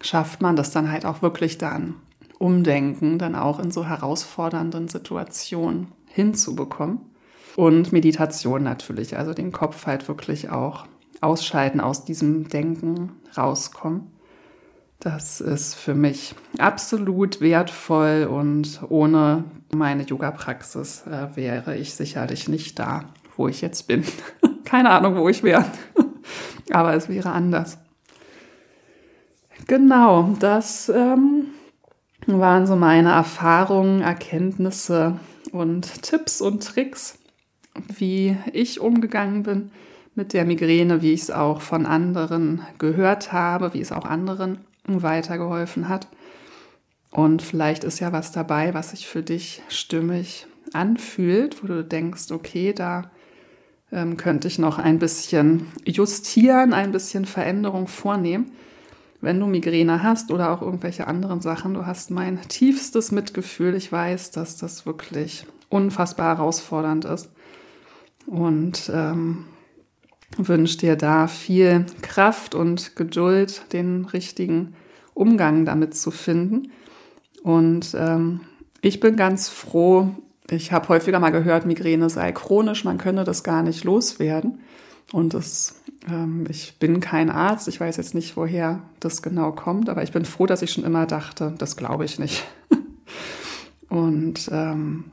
schafft man das dann halt auch wirklich dann umdenken, dann auch in so herausfordernden Situationen hinzubekommen. Und Meditation natürlich, also den Kopf halt wirklich auch ausschalten, aus diesem Denken rauskommen. Das ist für mich absolut wertvoll und ohne meine Yoga-Praxis äh, wäre ich sicherlich nicht da, wo ich jetzt bin. Keine Ahnung, wo ich wäre, aber es wäre anders. Genau, das ähm, waren so meine Erfahrungen, Erkenntnisse und Tipps und Tricks, wie ich umgegangen bin mit der Migräne, wie ich es auch von anderen gehört habe, wie es auch anderen weitergeholfen hat. Und vielleicht ist ja was dabei, was sich für dich stimmig anfühlt, wo du denkst, okay, da ähm, könnte ich noch ein bisschen justieren, ein bisschen Veränderung vornehmen. Wenn du Migräne hast oder auch irgendwelche anderen Sachen, du hast mein tiefstes Mitgefühl. Ich weiß, dass das wirklich unfassbar herausfordernd ist. Und ähm, wünsche dir da viel Kraft und Geduld, den richtigen Umgang damit zu finden. Und ähm, ich bin ganz froh, ich habe häufiger mal gehört, Migräne sei chronisch, man könne das gar nicht loswerden. Und das, ähm, ich bin kein Arzt, ich weiß jetzt nicht, woher das genau kommt, aber ich bin froh, dass ich schon immer dachte, das glaube ich nicht. und ähm,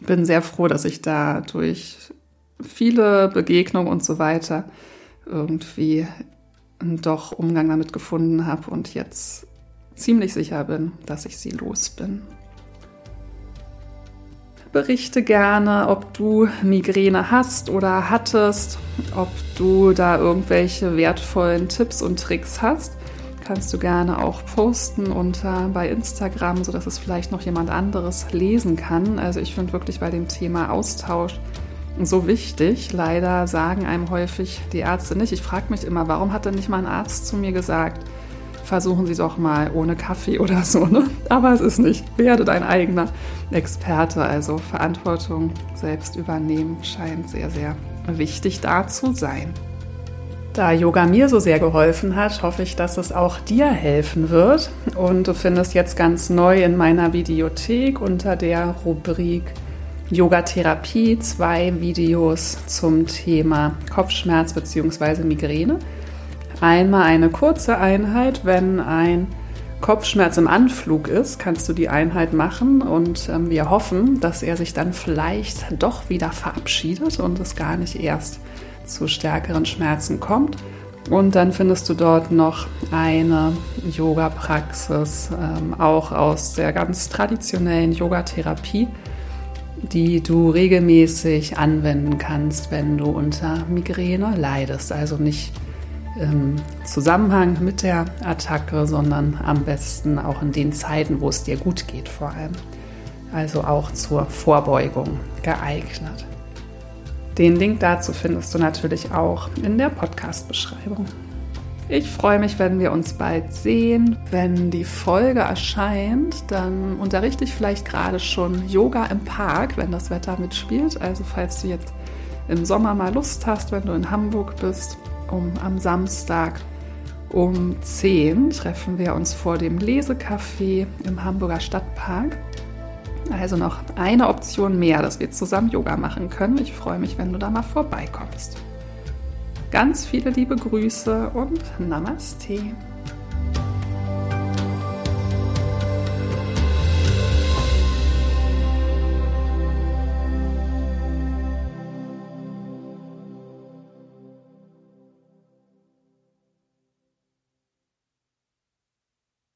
bin sehr froh, dass ich da durch viele Begegnungen und so weiter irgendwie doch Umgang damit gefunden habe und jetzt ziemlich sicher bin, dass ich sie los bin. Berichte gerne, ob du Migräne hast oder hattest, ob du da irgendwelche wertvollen Tipps und Tricks hast. Kannst du gerne auch posten unter bei Instagram, sodass es vielleicht noch jemand anderes lesen kann. Also ich finde wirklich bei dem Thema Austausch so wichtig. Leider sagen einem häufig die Ärzte nicht. Ich frage mich immer, warum hat denn nicht mal ein Arzt zu mir gesagt, versuchen Sie doch mal ohne Kaffee oder so. Ne? Aber es ist nicht. Werde dein eigener Experte. Also Verantwortung selbst übernehmen scheint sehr, sehr wichtig da zu sein. Da Yoga mir so sehr geholfen hat, hoffe ich, dass es auch dir helfen wird. Und du findest jetzt ganz neu in meiner Videothek unter der Rubrik Yoga Therapie zwei Videos zum Thema Kopfschmerz bzw. Migräne. Einmal eine kurze Einheit, wenn ein Kopfschmerz im Anflug ist, kannst du die Einheit machen und ähm, wir hoffen, dass er sich dann vielleicht doch wieder verabschiedet und es gar nicht erst zu stärkeren Schmerzen kommt. Und dann findest du dort noch eine Yoga-Praxis, ähm, auch aus der ganz traditionellen Yogatherapie, die du regelmäßig anwenden kannst, wenn du unter Migräne leidest. Also nicht im Zusammenhang mit der Attacke, sondern am besten auch in den Zeiten, wo es dir gut geht vor allem. Also auch zur Vorbeugung geeignet. Den Link dazu findest du natürlich auch in der Podcast-Beschreibung. Ich freue mich, wenn wir uns bald sehen. Wenn die Folge erscheint, dann unterrichte ich vielleicht gerade schon Yoga im Park, wenn das Wetter mitspielt. Also falls du jetzt im Sommer mal Lust hast, wenn du in Hamburg bist, um am Samstag um 10 treffen wir uns vor dem Lesecafé im Hamburger Stadtpark. Also noch eine Option mehr, dass wir zusammen Yoga machen können. Ich freue mich, wenn du da mal vorbeikommst. Ganz viele liebe Grüße und Namaste.